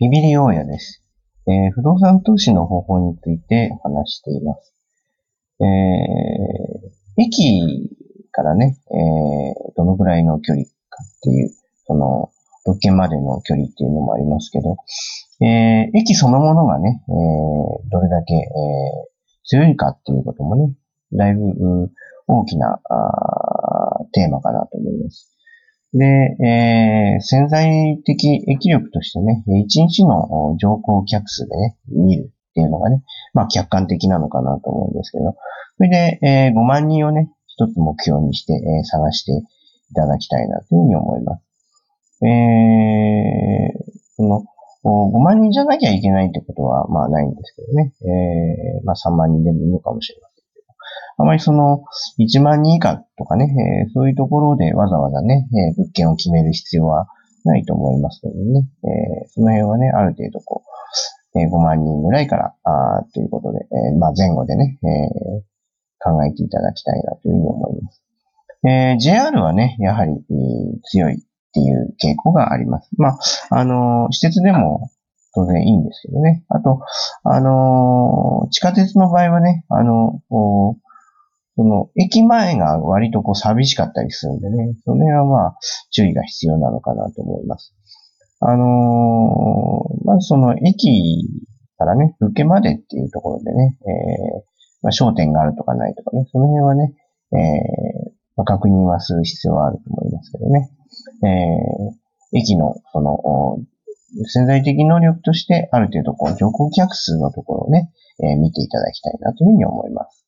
ビビリ大家です、えー、不動産投資の方法について話しています。えー、駅からね、えー、どのぐらいの距離かっていう、その、物件までの距離っていうのもありますけど、えー、駅そのものがね、えー、どれだけ、えー、強いかっていうこともね、だいぶ大きなあテーマかな。で、えー、潜在的益力としてね、1日の乗降客数でね、見るっていうのがね、まあ客観的なのかなと思うんですけど、それで、えー、5万人をね、一つ目標にして、えー、探していただきたいなというふうに思います。えー、その、5万人じゃなきゃいけないってことは、まあないんですけどね。えー、まあ3万人でもいいのかもしれません。あまりその、1万人以下とかね、えー、そういうところでわざわざね、えー、物件を決める必要はないと思いますのでね、えー、その辺はね、ある程度こう、えー、5万人ぐらいから、あということで、えー、まあ前後でね、えー、考えていただきたいなというふうに思います。えー、JR はね、やはり、強いっていう傾向があります。まあ、あのー、施設でも当然いいんですけどね。あと、あのー、地下鉄の場合はね、あのー、その、駅前が割とこう寂しかったりするんでね、その辺はまあ、注意が必要なのかなと思います。あのー、まずその駅からね、受けまでっていうところでね、えー、まあ、焦点があるとかないとかね、その辺はね、えー、まあ、確認はする必要はあると思いますけどね。えー、駅の、その、潜在的能力として、ある程度、こう、乗降客数のところをね、えー、見ていただきたいなというふうに思います。